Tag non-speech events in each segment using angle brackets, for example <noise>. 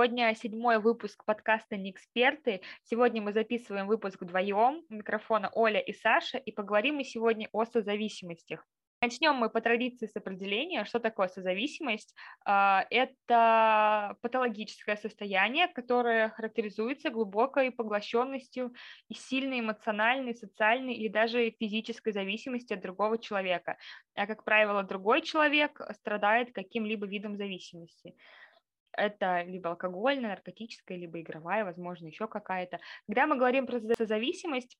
Сегодня седьмой выпуск подкаста «Не эксперты». Сегодня мы записываем выпуск вдвоем. Микрофона Оля и Саша. И поговорим мы сегодня о созависимостях. Начнем мы по традиции с определения, что такое созависимость. А, это патологическое состояние, которое характеризуется глубокой поглощенностью и сильной эмоциональной, социальной или даже физической зависимости от другого человека. А, как правило, другой человек страдает каким-либо видом зависимости. Это либо алкогольная, наркотическая, либо игровая, возможно, еще какая-то. Когда мы говорим про созависимость,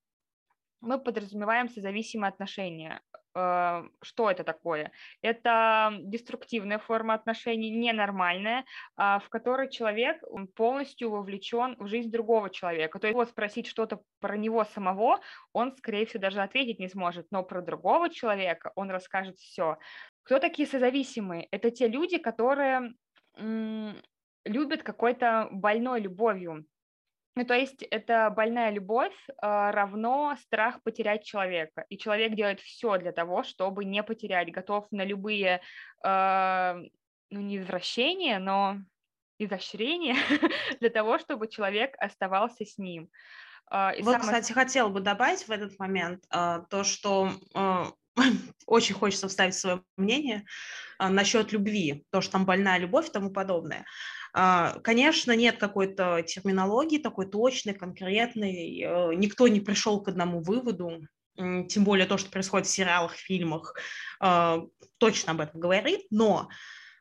мы подразумеваем созависимые отношения. Э, что это такое? Это деструктивная форма отношений, ненормальная, а, в которой человек полностью вовлечен в жизнь другого человека. То есть вот спросить что-то про него самого, он, скорее всего, даже ответить не сможет, но про другого человека он расскажет все. Кто такие созависимые? Это те люди, которые любят какой-то больной любовью. Ну, то есть это больная любовь э, равно страх потерять человека. И человек делает все для того, чтобы не потерять, готов на любые, э, ну, не извращения, но изощрения <laughs> для того, чтобы человек оставался с ним. Э, и вот, сам... кстати, хотел бы добавить в этот момент то, что <laughs> очень хочется вставить свое мнение э, насчет любви, то, что там больная любовь и тому подобное. А, конечно, нет какой-то терминологии такой точной, конкретной. Э, никто не пришел к одному выводу. Тем более то, что происходит в сериалах, фильмах, а, точно об этом говорит. Но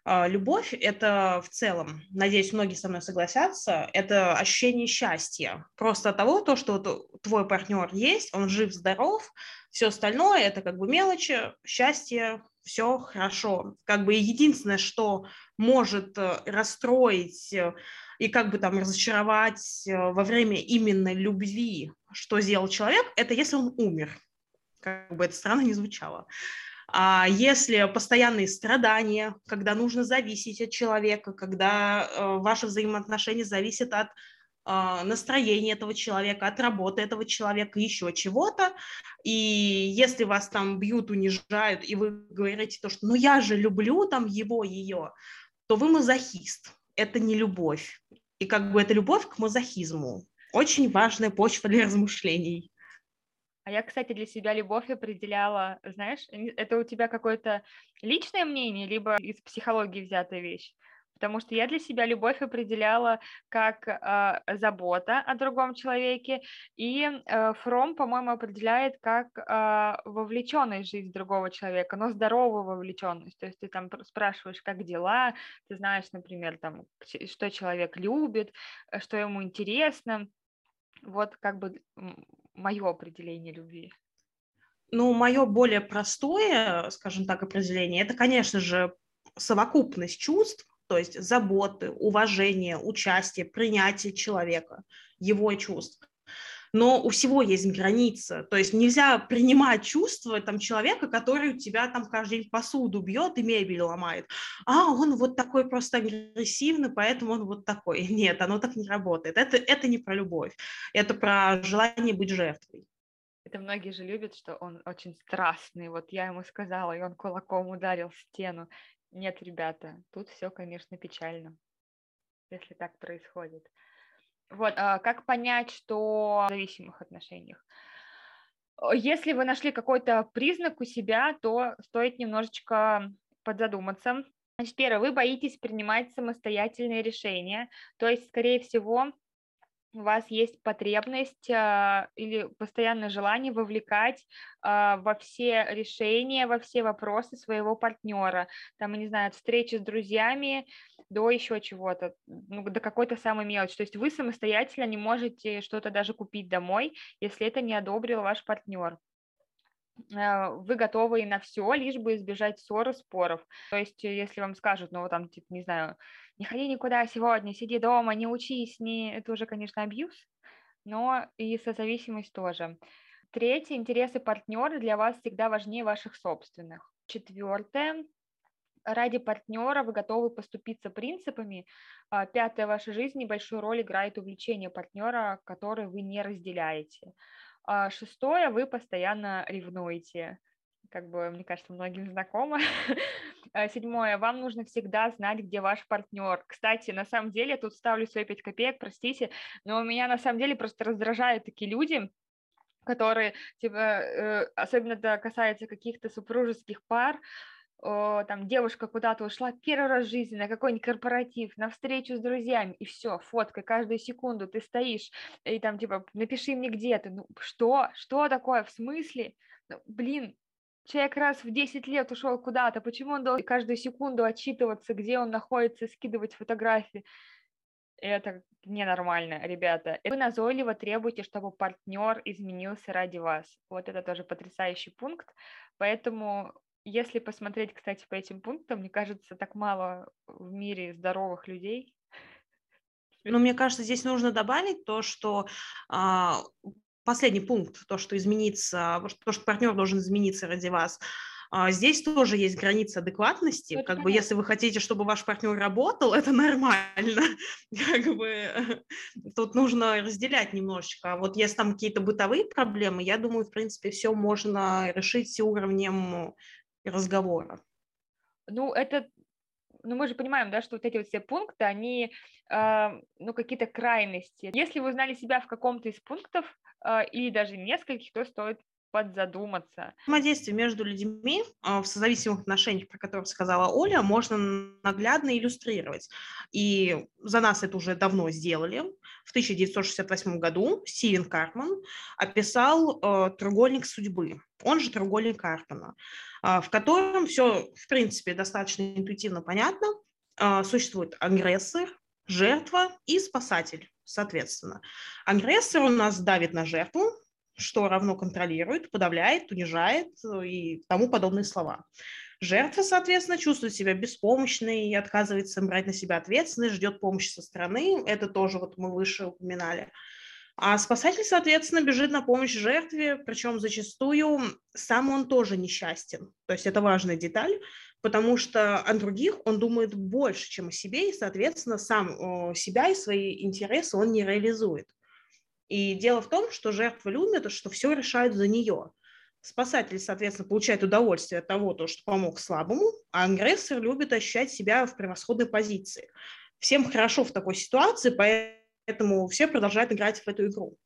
а, любовь – это в целом, надеюсь, многие со мной согласятся, это ощущение счастья. Просто того, то, что твой партнер есть, он жив, здоров, все остальное – это как бы мелочи, счастье, все хорошо. Как бы единственное, что может э, расстроить э, и как бы там разочаровать э, во время именно любви, что сделал человек, это если он умер. Как бы это странно не звучало. А если постоянные страдания, когда нужно зависеть от человека, когда э, ваши взаимоотношения зависят от настроения этого человека, от работы этого человека, еще чего-то, и если вас там бьют, унижают, и вы говорите то, что «ну я же люблю там его, ее», то вы мазохист. Это не любовь. И как бы это любовь к мазохизму. Очень важная почва для размышлений. А я, кстати, для себя любовь определяла, знаешь, это у тебя какое-то личное мнение, либо из психологии взятая вещь? Потому что я для себя любовь определяла как э, забота о другом человеке, и э, Фром, по-моему, определяет как э, вовлеченность в жизнь другого человека, но здоровую вовлеченность. То есть ты там спрашиваешь, как дела, ты знаешь, например, там, что человек любит, э, что ему интересно. Вот как бы мое определение любви. Ну, мое более простое, скажем так, определение, это, конечно же, совокупность чувств, то есть заботы, уважение, участие, принятие человека, его чувств. Но у всего есть граница, то есть нельзя принимать чувства там, человека, который у тебя там каждый день посуду бьет и мебель ломает. А, он вот такой просто агрессивный, поэтому он вот такой. <laughs> Нет, оно так не работает. Это, это не про любовь, это про желание быть жертвой. Это многие же любят, что он очень страстный. Вот я ему сказала, и он кулаком ударил в стену. Нет, ребята, тут все, конечно, печально, если так происходит. Вот, а как понять, что в зависимых отношениях? Если вы нашли какой-то признак у себя, то стоит немножечко подзадуматься. Значит, первое, вы боитесь принимать самостоятельные решения, то есть, скорее всего, у вас есть потребность а, или постоянное желание вовлекать а, во все решения, во все вопросы своего партнера. Там, я не знаю, от встречи с друзьями до еще чего-то, ну, до какой-то самой мелочи. То есть вы самостоятельно не можете что-то даже купить домой, если это не одобрил ваш партнер вы готовы на все, лишь бы избежать ссор и споров. То есть, если вам скажут, ну, там, типа, не знаю, не ходи никуда сегодня, сиди дома, не учись, не... это уже, конечно, абьюз, но и созависимость тоже. Третье, интересы партнера для вас всегда важнее ваших собственных. Четвертое, ради партнера вы готовы поступиться принципами. А, пятое, в вашей жизни большую роль играет увлечение партнера, который вы не разделяете. А, шестое, вы постоянно ревнуете. как бы, мне кажется, многим знакомо. Э, <laughs> седьмое. Вам нужно всегда знать, где ваш партнер. Кстати, на самом деле, тут ставлю свои пять копеек, простите, но меня на самом деле просто раздражают такие люди, которые, типа, э, особенно это касается каких-то супружеских пар, о, там девушка куда-то ушла первый раз в жизни на какой-нибудь корпоратив, на встречу с друзьями, и все, фотка, каждую секунду ты стоишь, и там типа, напиши мне где ты, ну что, что такое, в смысле, ну, блин, человек раз в 10 лет ушел куда-то, почему он должен каждую секунду отчитываться, где он находится, скидывать фотографии, это ненормально, ребята. Вы назойливо требуете, чтобы партнер изменился ради вас. Вот это тоже потрясающий пункт. Поэтому если посмотреть, кстати, по этим пунктам, мне кажется, так мало в мире здоровых людей. Ну, мне кажется, здесь нужно добавить то, что а, последний пункт, то, что измениться, то, что партнер должен измениться ради вас. А, здесь тоже есть граница адекватности. Это как понятно. бы, если вы хотите, чтобы ваш партнер работал, это нормально. <laughs> Как бы тут нужно разделять немножечко. А вот если там какие-то бытовые проблемы, я думаю, в принципе, все можно решить уровнем разговора. Ну, это, ну, мы же понимаем, да, что вот эти вот все пункты, они, э, ну, какие-то крайности. Если вы узнали себя в каком-то из пунктов, э, или даже нескольких, то стоит подзадуматься. Взаимодействие между людьми а, в созависимых отношениях, про которые сказала Оля, можно наглядно иллюстрировать. И за нас это уже давно сделали. В 1968 году Стивен Карпман описал э, треугольник судьбы, он же треугольник Карпмана, э, в котором все, в принципе, достаточно интуитивно понятно. Э, существует агрессор, жертва и спасатель, соответственно. Агрессор у нас давит на жертву, что равно контролирует, подавляет, унижает э, и тому подобные слова. Жертва, соответственно, чувствует себя беспомощной и отказывается брать на себя ответственность, ждет помощи со стороны. Это тоже вот мы выше упоминали. А спасатель, соответственно, бежит на помощь жертве, причем зачастую сам он тоже несчастен. То есть это важная деталь, потому что о других он думает больше, чем о себе, и, соответственно, сам себя и свои интересы он не реализует. И дело в том, что жертва любит, что все решают за нее. Спасатель, соответственно, получает удовольствие от того, то, что помог слабому, а агрессор любит ощущать себя в превосходной позиции. Всем хорошо в такой ситуации, поэтому все продолжают играть в эту игру.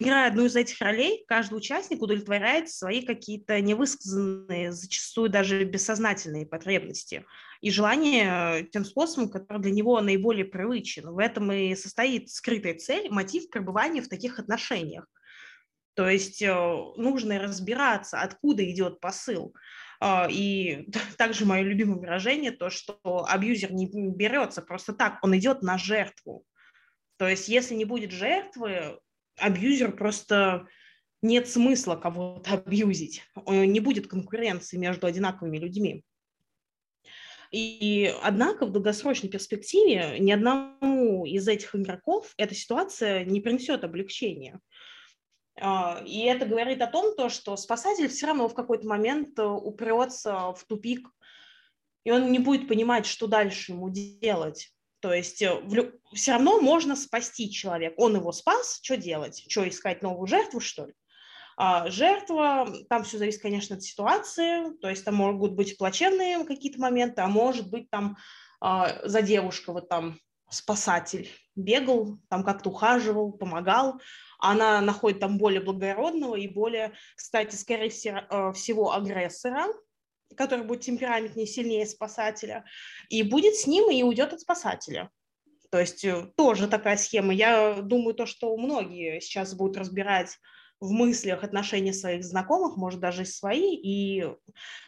Играя одну из этих ролей, каждый участник удовлетворяет свои какие-то невысказанные, зачастую даже бессознательные потребности и желания э, тем способом, который для него наиболее привычен. В этом и состоит скрытая цель, мотив пребывания в таких отношениях. То есть э, нужно разбираться, откуда идет посыл. А, и <laughs> также мое любимое выражение, то, что абьюзер не берется просто так, он идет на жертву. То есть если не будет жертвы, абьюзер просто нет смысла кого-то абьюзить. Не будет конкуренции между одинаковыми людьми. И однако в долгосрочной перспективе ни одному из этих игроков эта ситуация не принесет облегчения. А, и это говорит о том, то, что спасатель все равно в какой-то момент э, упрется в тупик, и он не будет понимать, что дальше ему делать. То есть э, все равно можно спасти человека. Он его спас, что делать? Что, искать новую жертву, что ли? А жертва, там все зависит, конечно, от ситуации, то есть там могут быть плачевные какие-то моменты, а может быть там а, за девушка вот там спасатель бегал, там как-то ухаживал, помогал, она находит там более благородного и более, кстати, скорее э, всего, агрессора, который будет темпераментнее, сильнее спасателя, и будет с ним и уйдет от спасателя. То есть э, тоже такая схема. Я думаю, то, что многие сейчас будут разбирать в мыслях отношения своих знакомых, может, даже свои, и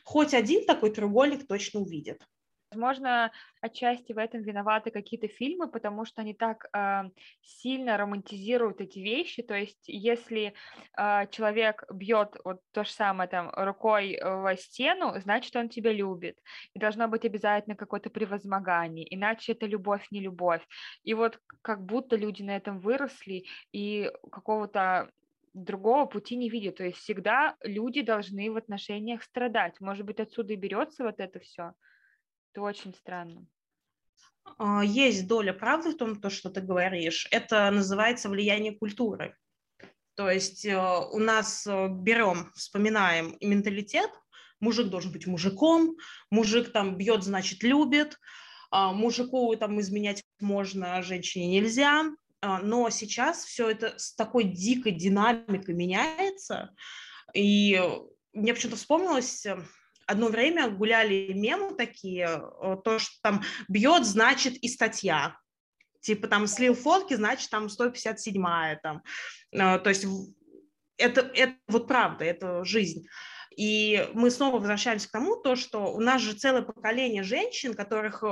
хоть один такой треугольник точно увидит. Возможно, отчасти в этом виноваты какие-то фильмы, потому что они так э, сильно романтизируют эти вещи. То есть, если э, человек бьет вот то же самое там рукой в стену, значит, он тебя любит. И должно быть обязательно какое-то превозмогание, иначе это любовь, не любовь. И вот как будто люди на этом выросли, и какого-то другого пути не видят. То есть всегда люди должны в отношениях страдать. Может быть, отсюда и берется вот это все. Это очень странно. А, есть доля правды в том, то, что ты говоришь. Это называется влияние культуры. То есть э, у нас э, берем, вспоминаем менталитет, мужик должен быть мужиком, мужик там бьет, значит, любит, а, мужику там изменять можно, а женщине нельзя. Но сейчас все это с такой дикой динамикой меняется. И мне почему-то вспомнилось, э, одно время гуляли мемы такие, э, то, что там бьет, значит, и статья. Типа там слил фотки, значит, там 157-я. Там. Э, то есть это, это вот правда, это жизнь. И мы снова возвращаемся к тому, то, что у нас же целое поколение женщин, которых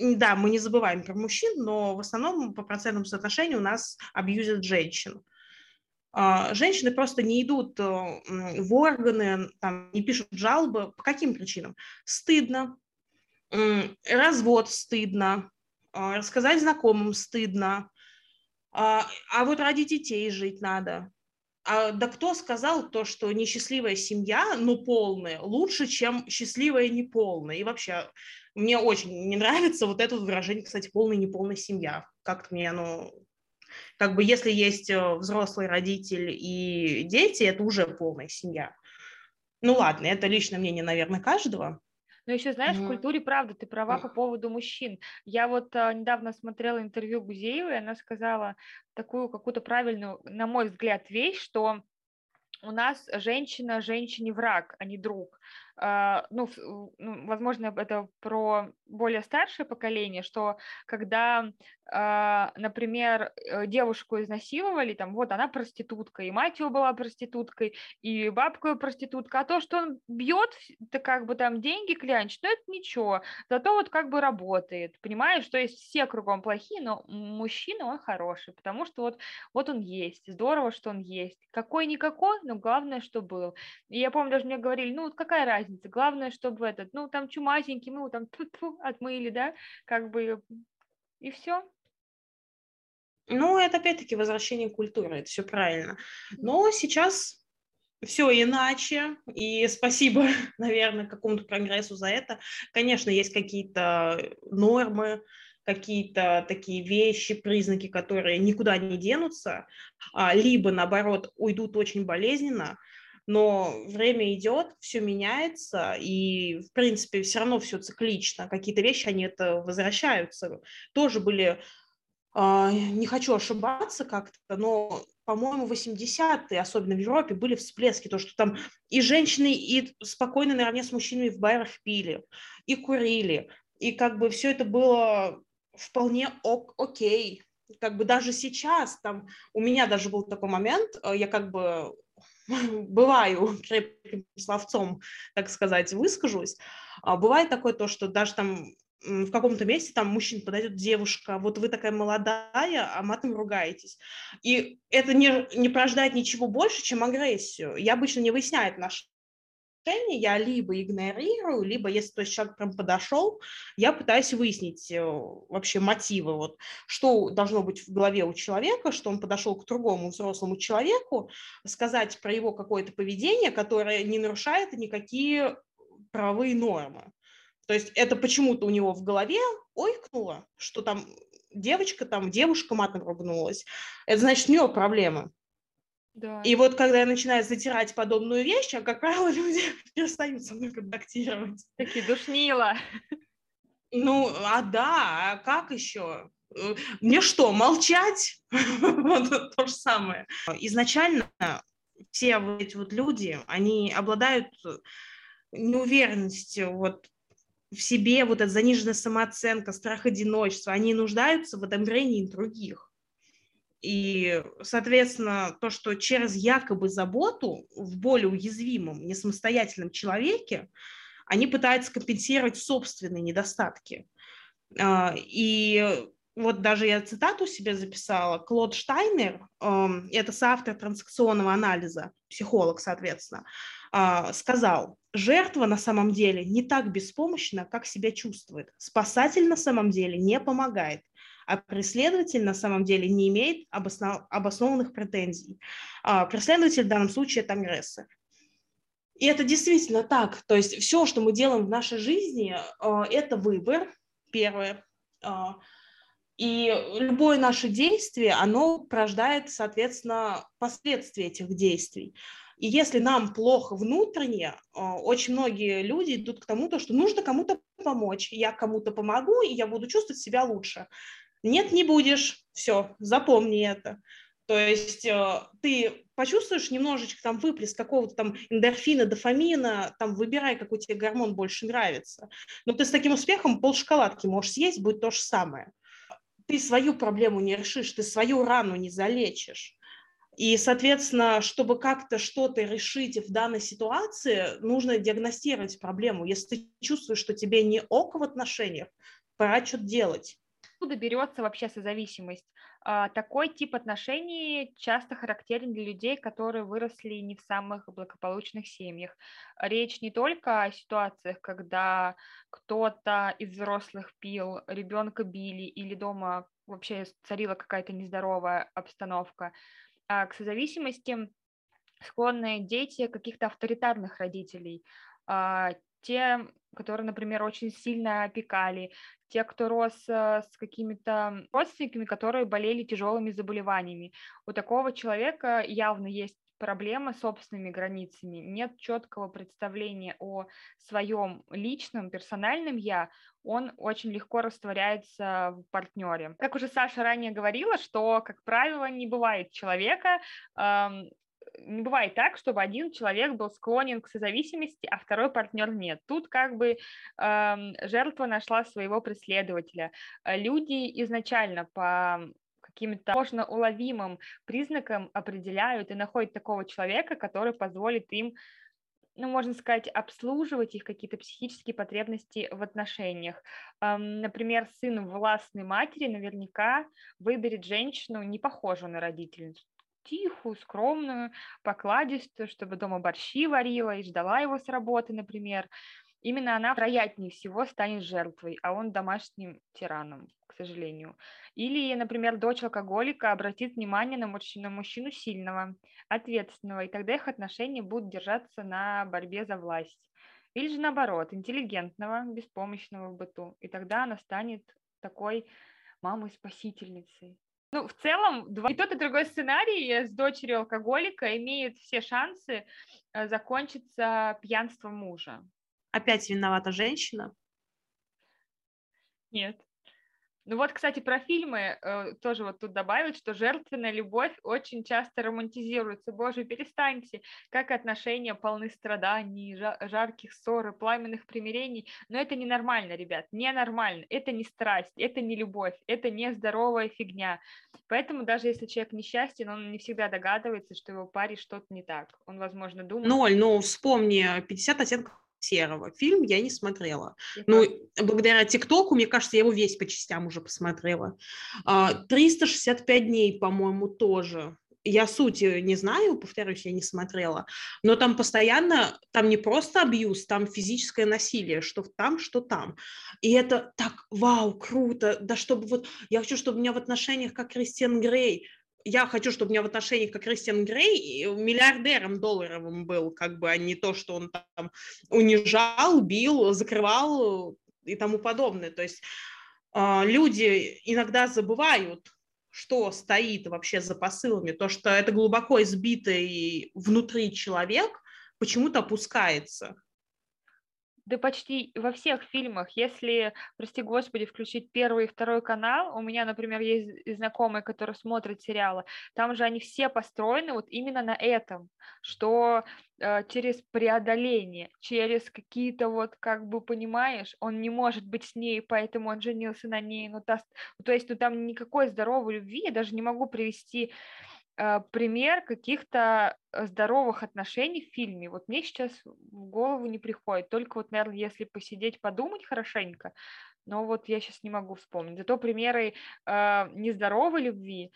да, мы не забываем про мужчин, но в основном по процентному соотношению у нас абьюзят женщин. А, женщины просто не идут э, в органы, там, не пишут жалобы. По каким причинам? Стыдно, развод стыдно, а, рассказать знакомым стыдно, а, а вот ради детей жить надо. А, да кто сказал то, что несчастливая семья, но полная, лучше, чем счастливая неполная? И вообще, мне очень не нравится вот это выражение, кстати, полная неполная семья. Как-то мне оно... Как бы если есть э, взрослый родитель и дети, это уже полная семья. Ну ладно, это личное мнение, наверное, каждого. Но еще, знаешь, mm-hmm. в культуре, правда, ты права по поводу мужчин. Я вот а, недавно смотрела интервью Гузеевой, и она сказала такую какую-то правильную, на мой взгляд, вещь, что у нас женщина женщине враг, а не друг. А, ну, ну, возможно, это про более старшее поколение, что когда, например, э, девушку изнасиловали, там, вот она проститутка, и мать его была проституткой, и бабка его проститутка, а то, что он бьет, это как бы там деньги клянчит, ну, это ничего, зато вот как бы работает, понимаешь, что есть все кругом плохие, но мужчина, он хороший, потому что вот, вот он есть, здорово, что он есть, какой-никакой, но главное, что был. И я помню, даже мне говорили, ну, вот какая разница. Главное, чтобы этот, ну, там чумазенький, ну, там тьфу -тьфу, отмыли, да, как бы, и все. Ну, это опять-таки возвращение культуры, это все правильно. Но сейчас все иначе, и спасибо, <laughs> наверное, какому-то прогрессу за это. Конечно, есть какие-то нормы, какие-то такие вещи, признаки, которые никуда не денутся, а, либо, наоборот, уйдут очень болезненно, но время идет, все меняется, и, в принципе, все равно все циклично. Какие-то вещи, они это возвращаются. Тоже были, не хочу ошибаться как-то, но, по-моему, 80-е, особенно в Европе, были всплески, то, что там и женщины, и спокойно наравне с мужчинами в барах пили, и курили, и как бы все это было вполне ок окей. Как бы даже сейчас, там, у меня даже был такой момент, э, я как бы <laughs> бываю крепким словцом, так сказать, выскажусь, а бывает такое то, что даже там в каком-то месте там мужчина подойдет девушка, вот вы такая молодая, а матом ругаетесь. И это не, не порождает ничего больше, чем агрессию. Я обычно не выясняю отношения, я либо игнорирую, либо если то есть человек прям подошел, я пытаюсь выяснить э, вообще мотивы, вот, что должно быть в голове у человека, что он подошел к другому взрослому человеку, сказать про его какое-то поведение, которое не нарушает никакие правовые нормы. То есть это почему-то у него в голове ойкнуло, что там девочка, там девушка матом ругнулась. Это значит, у него проблемы. Да. И вот когда я начинаю затирать подобную вещь, а как правило, <laughs> люди перестают со мной контактировать. Такие душнила. Ну, а да, а как еще? Э, мне что, молчать? <laughs> Вот то же самое. Изначально все вот эти вот люди, они обладают неуверенностью вот в себе, вот эта заниженная самооценка, страх одиночества, они нуждаются в одобрении других. И, соответственно, то, что через якобы заботу в более уязвимом, несамостоятельном человеке, они пытаются компенсировать собственные недостатки. А, и вот даже я цитату себе записала. Клод Штайнер, эм, это соавтор транзакционного анализа, психолог, соответственно, сказал, жертва на самом деле не так беспомощна, как себя чувствует. Спасатель на самом деле не помогает а преследователь на самом деле не имеет обоснов... обоснованных претензий. А преследователь в данном случае – это агрессор. И это действительно так. То есть все, что мы делаем в нашей жизни, а, это выбор, первое. А, и любое наше действие, оно порождает, соответственно, последствия этих действий. И если нам плохо внутренне, очень многие люди идут к тому, то, что нужно кому-то помочь. Я кому-то помогу, и я буду чувствовать себя лучше. Нет, не будешь. Все, запомни это. То есть э, ты почувствуешь немножечко там выплеск какого-то там эндорфина, дофамина, там выбирай, какой тебе гормон больше нравится. Но ты с таким успехом пол шоколадки можешь съесть, будет то же самое. Ты свою проблему не решишь, ты свою рану не залечишь. И, соответственно, чтобы как-то что-то решить в данной ситуации, нужно диагностировать проблему. Если ты чувствуешь, что тебе не ок в отношениях, пора что-то делать. Откуда берется вообще созависимость? А, такой тип отношений часто характерен для людей, которые выросли не в самых благополучных семьях. Речь не только о ситуациях, когда кто-то из взрослых пил, ребенка били или дома вообще царила какая-то нездоровая обстановка. А к созависимости склонны дети каких-то авторитарных родителей, а, те, которые, например, очень сильно опекали, те, кто рос э, с какими-то родственниками, которые болели тяжелыми заболеваниями. У такого человека явно есть проблема с собственными границами, нет четкого представления о своем личном, персональном я, он очень легко растворяется в партнере. Как уже Саша ранее говорила, что, как правило, не бывает человека, эм, не бывает так, чтобы один человек был склонен к созависимости, а второй партнер нет. Тут как бы э, жертва нашла своего преследователя. Э, люди изначально по каким-то можно уловимым признакам определяют и находят такого человека, который позволит им ну, можно сказать, обслуживать их какие-то психические потребности в отношениях. Например, сын властной матери наверняка выберет женщину, не похожую на родительницу тихую, скромную, покладистую, чтобы дома борщи варила и ждала его с работы, например. Именно она, вероятнее всего, станет жертвой, а он домашним тираном, к сожалению. Или, например, дочь алкоголика обратит внимание на мужчину, на мужчину сильного, ответственного, и тогда их отношения будут держаться на борьбе за власть. Или же наоборот, интеллигентного, беспомощного в быту, и тогда она станет такой мамой-спасительницей, ну, в целом, два... и тот, и другой сценарий с дочерью алкоголика имеет все шансы э, закончиться пьянством мужа. Опять виновата женщина? Нет. Ну вот, кстати, про фильмы э, тоже вот тут добавить, что жертвенная любовь очень часто романтизируется. Боже, перестаньте, как отношения полны страданий, жарких ссор и пламенных примирений. Но это ненормально, ребят, ненормально. Это не страсть, это не любовь, это не здоровая фигня. Поэтому даже если человек несчастен, он не всегда догадывается, что его паре что-то не так. Он, возможно, думает... Ноль, ну вспомни, 50 оттенков серого. Фильм я не смотрела. Ну, благодаря ТикТоку, мне кажется, я его весь по частям уже посмотрела. 365 а, дней, по-моему, тоже. Я сути не знаю, повторюсь, я не смотрела, но там постоянно, там не просто абьюз, там физическое насилие, что там, что там. И это так, вау, круто, да чтобы вот, я хочу, чтобы у меня в отношениях, как Кристиан Грей, я хочу, чтобы у меня в отношениях, как Кристиан Грей, миллиардером долларовым был, как бы, а не то, что он там унижал, бил, закрывал и тому подобное. То есть э, люди иногда забывают, что стоит вообще за посылами, то, что это глубоко избитый внутри человек почему-то опускается. Да почти во всех фильмах, если, прости господи, включить первый и второй канал, у меня, например, есть знакомые, которые смотрят сериалы, там же они все построены вот именно на этом, что э, через преодоление, через какие-то вот, как бы, понимаешь, он не может быть с ней, поэтому он женился на ней, ну, та, то есть, ну, там никакой здоровой любви, я даже не могу привести пример каких-то э, здоровых отношений в фильме. Вот мне сейчас в голову не приходит. Только вот, наверное, если посидеть, подумать хорошенько, но вот я сейчас не могу вспомнить. Зато примеры э, нездоровой любви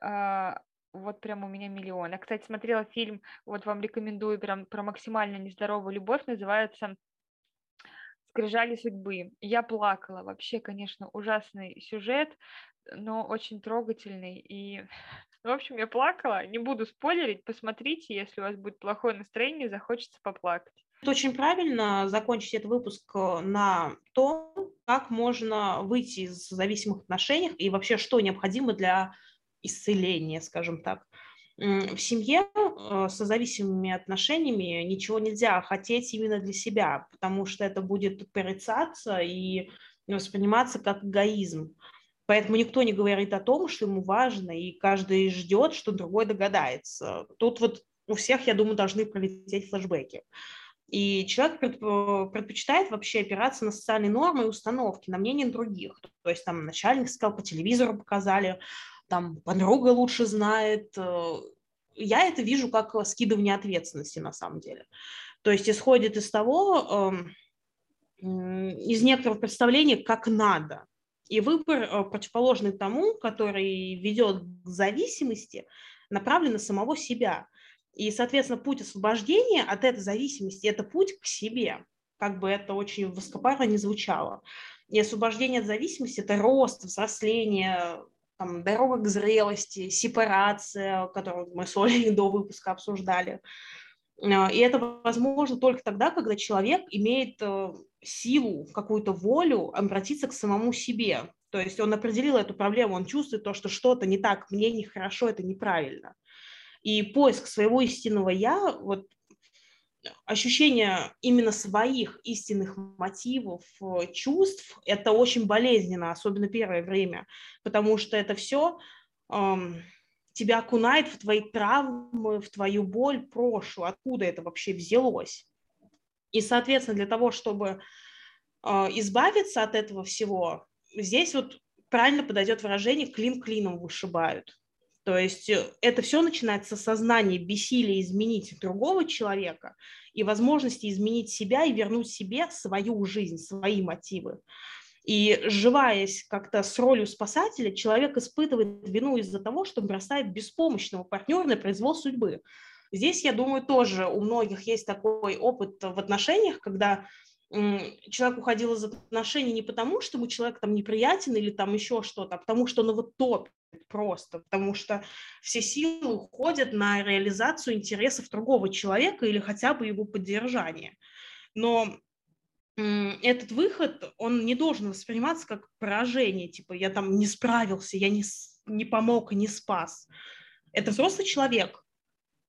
э, вот прям у меня миллион. Я, кстати, смотрела фильм, вот вам рекомендую, прям про максимально нездоровую любовь, называется «Скрижали судьбы». Я плакала. Вообще, конечно, ужасный сюжет, но очень трогательный. И <laughs> в общем, я плакала, не буду спойлерить, посмотрите, если у вас будет плохое настроение, захочется поплакать. Это очень правильно закончить этот выпуск э, на том, как можно выйти из зависимых отношений и вообще что необходимо для исцеления, скажем так. В семье э, со зависимыми отношениями ничего нельзя хотеть именно для себя, потому что это будет порицаться и восприниматься как эгоизм. Поэтому никто не говорит о том, что ему важно, и каждый ждет, что другой догадается. Тут вот у всех, я думаю, должны пролететь флешбеки. И человек предпочитает вообще опираться на социальные нормы и установки, на мнение других. То есть там начальник сказал, по телевизору показали, там подруга лучше знает. Э, я это вижу как скидывание ответственности на самом деле. То есть исходит из того, эм, из некоторого представления, как надо. И выбор, э, противоположный тому, который ведет к зависимости, направлен на самого себя. И, соответственно, путь освобождения от этой зависимости – это путь к себе, как бы это очень высокопарно не звучало. И освобождение от зависимости – это рост, взросление, там, дорога к зрелости, сепарация, которую мы с Олей <laughs> до выпуска обсуждали. А, и это возможно только тогда, когда человек имеет э, силу, какую-то волю обратиться к самому себе. То есть он определил эту проблему, он чувствует то, что что-то не так, мне нехорошо, это неправильно. И поиск своего истинного «я», вот ощущение именно своих истинных мотивов, э, чувств, это очень болезненно, особенно первое время, потому что это все эм, тебя окунает в твои травмы, в твою боль прошлую, откуда это вообще взялось. И, соответственно, для того, чтобы э, избавиться от этого всего, здесь вот правильно подойдет выражение «клин клином вышибают». То есть э, это все начинается с сознания бессилия изменить другого человека и возможности изменить себя и вернуть себе свою жизнь, свои мотивы. И сживаясь как-то с ролью спасателя, человек испытывает вину из-за того, что бросает беспомощного партнера на произвол судьбы. Здесь, я думаю, тоже у многих есть такой опыт в отношениях, когда человек уходил из отношений не потому, что ему человек там неприятен или там еще что-то, а потому что он его топит просто, потому что все силы уходят на реализацию интересов другого человека или хотя бы его поддержание. Но этот выход, он не должен восприниматься как поражение, типа я там не справился, я не, не помог, не спас. Это взрослый человек,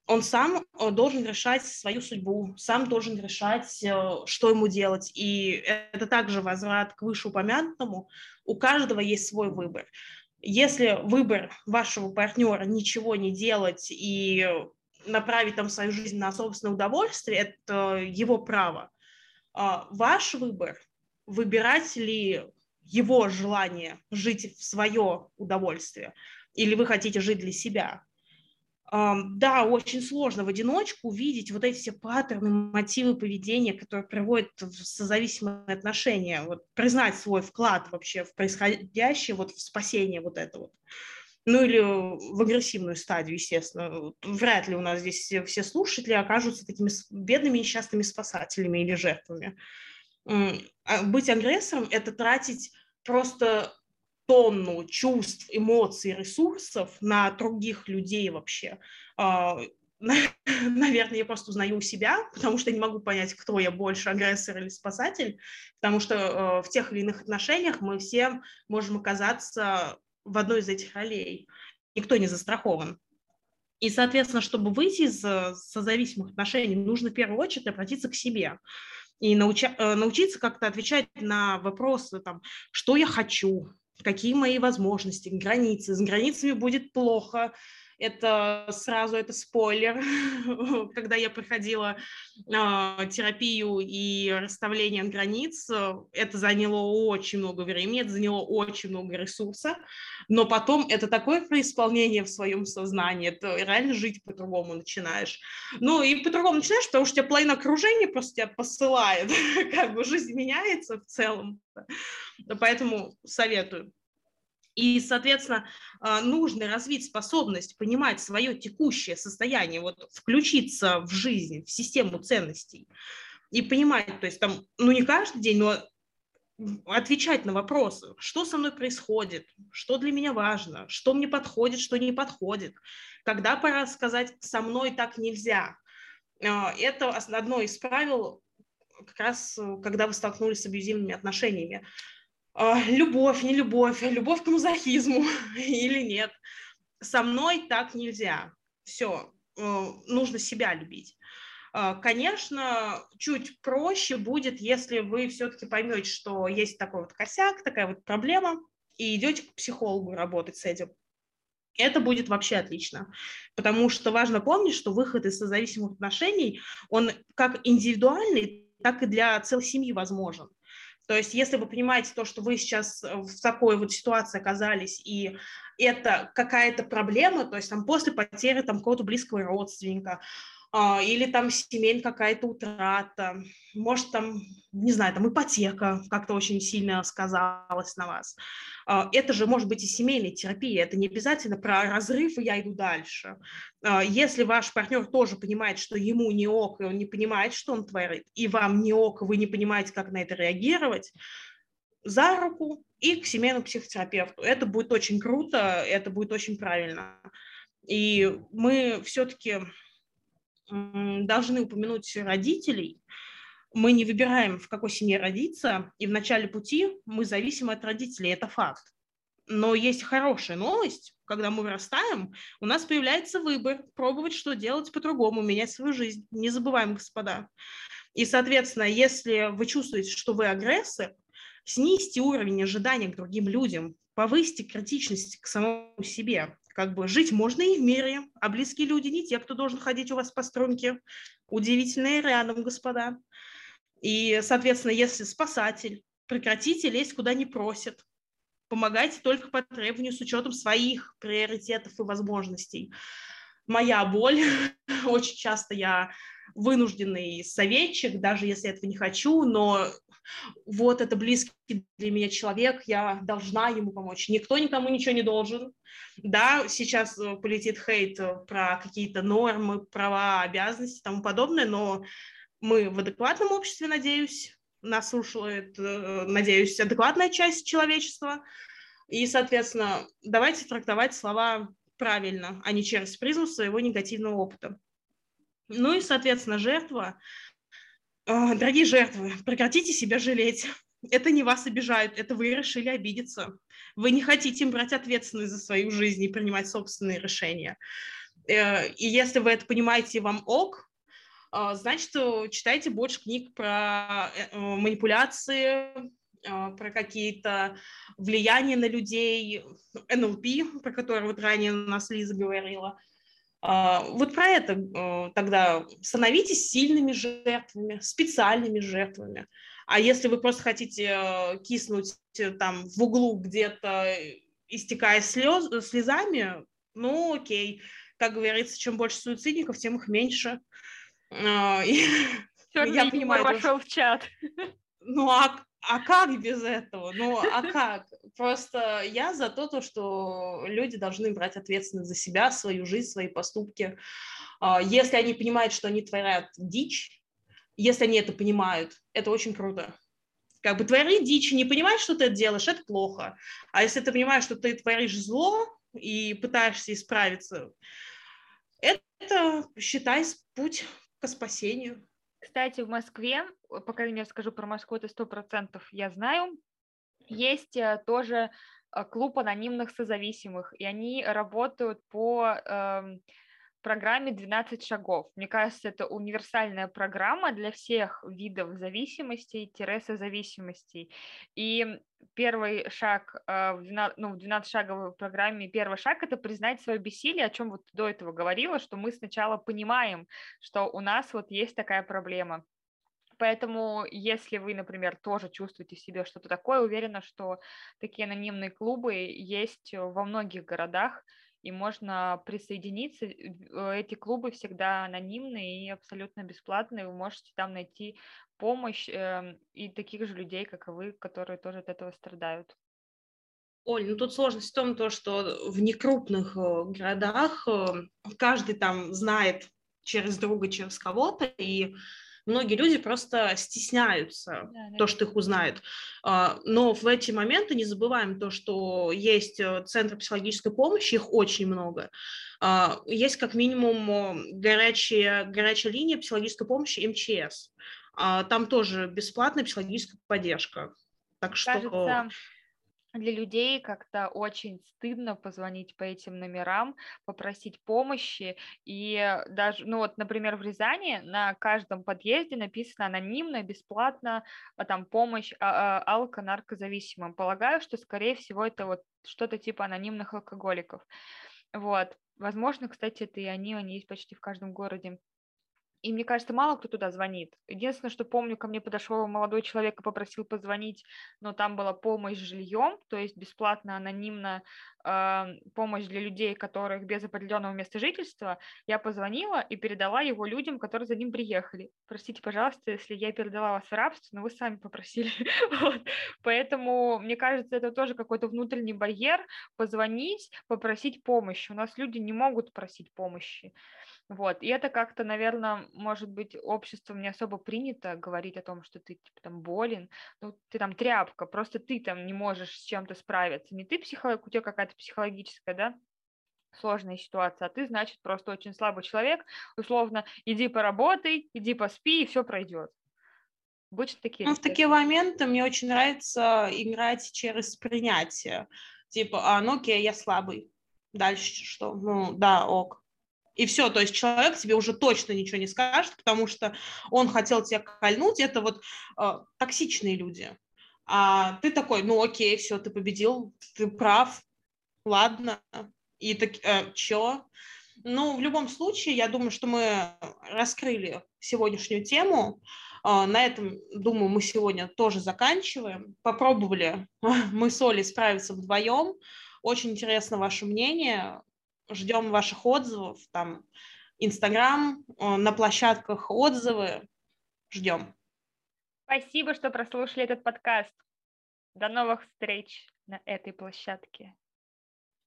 он сам э, должен решать свою судьбу, сам должен решать, э, что ему делать. И это также возврат к вышеупомянутому. У каждого есть свой выбор. Если выбор вашего партнера ничего не делать и направить там свою жизнь на собственное удовольствие, это его право. А ваш выбор – выбирать ли его желание жить в свое удовольствие, или вы хотите жить для себя. Да, очень сложно в одиночку увидеть вот эти все паттерны, мотивы поведения, которые приводят в созависимые отношения, вот признать свой вклад вообще в происходящее, вот в спасение вот это вот. Ну или в агрессивную стадию, естественно. Вряд ли у нас здесь все слушатели окажутся такими бедными несчастными спасателями или жертвами. А быть агрессором – это тратить просто тонну чувств, эмоций, ресурсов на других людей вообще. А, <laughs> наверное, я просто узнаю у себя, потому что не могу понять, кто я больше, агрессор или спасатель, потому что э, в тех или иных отношениях мы все можем оказаться в одной из этих ролей. Никто не застрахован. И, соответственно, чтобы выйти из э, созависимых отношений, нужно в первую очередь обратиться к себе и науча- э, научиться как-то отвечать на вопросы, там, что я хочу, какие мои возможности, границы. С границами будет плохо, это сразу это спойлер, <laughs> когда я проходила э, терапию и расставление границ, это заняло очень много времени, это заняло очень много ресурса, но потом это такое преисполнение в своем сознании, это реально жить по-другому начинаешь. Ну и по-другому начинаешь, потому что тебя половина окружения просто тебя посылает, <laughs> как бы жизнь меняется в целом. Поэтому советую. И, соответственно, а, нужно развить способность понимать свое текущее состояние, вот включиться в жизнь, в систему ценностей и понимать, то есть там, ну не каждый день, но отвечать на вопросы, что со мной происходит, что для меня важно, что мне подходит, что не подходит, когда пора сказать «со мной так нельзя». А, это одно из правил, как раз когда вы столкнулись с абьюзивными отношениями. А, любовь, не любовь, любовь к мазохизму <laughs> или нет. Со мной так нельзя. все, нужно себя любить. Конечно, чуть проще будет, если вы все-таки поймете, что есть такой вот косяк, такая вот проблема, и идете к психологу работать с этим. Это будет вообще отлично, потому что важно помнить, что выход из созависимых отношений, он как индивидуальный, так и для целой семьи возможен. То есть, если вы понимаете то, что вы сейчас в такой вот ситуации оказались, и это какая-то проблема, то есть там после потери там какого-то близкого родственника, или там семейная какая-то утрата, может там, не знаю, там ипотека как-то очень сильно сказалась на вас. А, это же может быть и семейная терапия, это не обязательно про разрыв, и я иду дальше. А, если ваш партнер тоже понимает, что ему не ок, и он не понимает, что он творит, и вам не ок, вы не понимаете, как на это реагировать, за руку и к семейному психотерапевту. Это будет очень круто, это будет очень правильно. И мы все-таки должны упомянуть родителей. Мы не выбираем, в какой семье родиться, и в начале пути мы зависим от родителей, это факт. Но есть хорошая новость, когда мы вырастаем, у нас появляется выбор пробовать, что делать по-другому, менять свою жизнь. Не забываем, господа. И, соответственно, если вы чувствуете, что вы агрессор, снизьте уровень ожидания к другим людям, повысьте критичность к самому себе. Как бы жить можно и в мире, а близкие люди не те, кто должен ходить у вас по струнке. Удивительные рядом, господа. И, соответственно, если спасатель, прекратите лезть куда не просит. Помогайте только по требованию с учетом своих приоритетов и возможностей. Моя боль. <laughs> Очень часто я вынужденный советчик, даже если этого не хочу, но вот это близкий для меня человек, я должна ему помочь. Никто никому ничего не должен. Да, сейчас э, полетит хейт э, про какие-то нормы, права, обязанности и тому подобное, но мы в адекватном обществе, надеюсь, нас слушает, э, надеюсь, адекватная часть человечества. И, соответственно, давайте трактовать слова правильно, а не через призму своего негативного опыта. Ну и, соответственно, жертва дорогие жертвы, прекратите себя жалеть. Это не вас обижают, это вы решили обидеться. Вы не хотите брать ответственность за свою жизнь и принимать собственные решения. Э, и если вы это понимаете, вам ок, а, значит, читайте больше книг про э, манипуляции, а, про какие-то влияния на людей, НЛП, про который вот ранее у нас Лиза говорила – а, вот про это э, тогда становитесь сильными жертвами, специальными жертвами. А если вы просто хотите э, киснуть э, там в углу где-то, истекая слез, слезами, ну окей. Как говорится, чем больше суицидников, тем их меньше. <laughs> А, я понимаю, вошел в чат. Ну а а как без этого? Ну, а <laughs> как? Просто я за то, то, что люди должны брать ответственность за себя, свою жизнь, свои поступки. А, если они понимают, что они творят дичь, если они это понимают, это очень круто. Как бы творить дичь, не понимать, что ты это делаешь, это плохо. А если ты понимаешь, что ты творишь зло и пытаешься исправиться, это, считай, путь к спасению. Кстати, в Москве, по крайней мере, скажу про Москву, это сто процентов я знаю, есть э, тоже э, клуб анонимных созависимых, и они работают по э, программе 12 шагов. Мне кажется, это универсальная программа для всех видов зависимостей-созависимостей. И первый шаг э, в 12, ну, в 12-шаговой программе, первый шаг – это признать свое бессилие, о чем вот до этого говорила, что мы сначала понимаем, что у нас вот есть такая проблема. Поэтому, если вы, например, тоже чувствуете в себе что-то такое, уверена, что такие анонимные клубы есть во многих городах, и можно присоединиться. Э, эти клубы всегда анонимные и абсолютно бесплатные. Вы можете там найти помощь э, и таких же людей, как и вы, которые тоже от этого страдают. Оль, ну тут сложность в том, то, что в некрупных э, городах э, каждый там знает через друга, через кого-то, и многие люди просто стесняются да, да. то, что их узнают. А, но в эти моменты не забываем то, что есть э, центры психологической помощи, их очень много. А, есть как минимум горячая, горячая линия психологической помощи МЧС. А, там тоже бесплатная психологическая поддержка. Так что... Кажется, для людей как-то очень стыдно позвонить по этим номерам, попросить помощи. И даже, ну вот, например, в Рязани на каждом подъезде написано анонимно, бесплатно, а там помощь а, а, алко-наркозависимым. Полагаю, что, скорее всего, это вот что-то типа анонимных алкоголиков. Вот. Возможно, кстати, это и они, они есть почти в каждом городе. И мне кажется, мало кто туда звонит. Единственное, что помню, ко мне подошел молодой человек и попросил позвонить, но там была помощь с жильем, то есть бесплатно, анонимно э, помощь для людей, которых без определенного места жительства. Я позвонила и передала его людям, которые за ним приехали. Простите, пожалуйста, если я передала вас в рабство, но вы сами попросили. <laughs> вот. Поэтому, мне кажется, это тоже какой-то внутренний барьер позвонить, попросить помощи. У нас люди не могут просить помощи. Вот, и это как-то, наверное, может быть, обществом не особо принято говорить о том, что ты типа, там болен, ну, ты там тряпка, просто ты там не можешь с чем-то справиться. Не ты психолог, у тебя какая-то психологическая, да, сложная ситуация, а ты, значит, просто очень слабый человек, условно, иди поработай, иди поспи, и все пройдет. Обычно такие. Ну, в такие моменты мне очень нравится играть через принятие. Типа, а, ну окей, я слабый. Дальше что? Ну, да, ок и все, то есть человек тебе уже точно ничего не скажет, потому что он хотел тебя кольнуть, это вот э, токсичные люди. А ты такой, ну окей, все, ты победил, ты прав, ладно, и так, э, чё? Ну, в любом случае, я думаю, что мы раскрыли сегодняшнюю тему. Э, на этом, думаю, мы сегодня тоже заканчиваем. Попробовали <laughs> мы с Олей справиться вдвоем. Очень интересно ваше мнение ждем ваших отзывов, там, Инстаграм, э, на площадках отзывы, ждем. Спасибо, что прослушали этот подкаст. До новых встреч на этой площадке.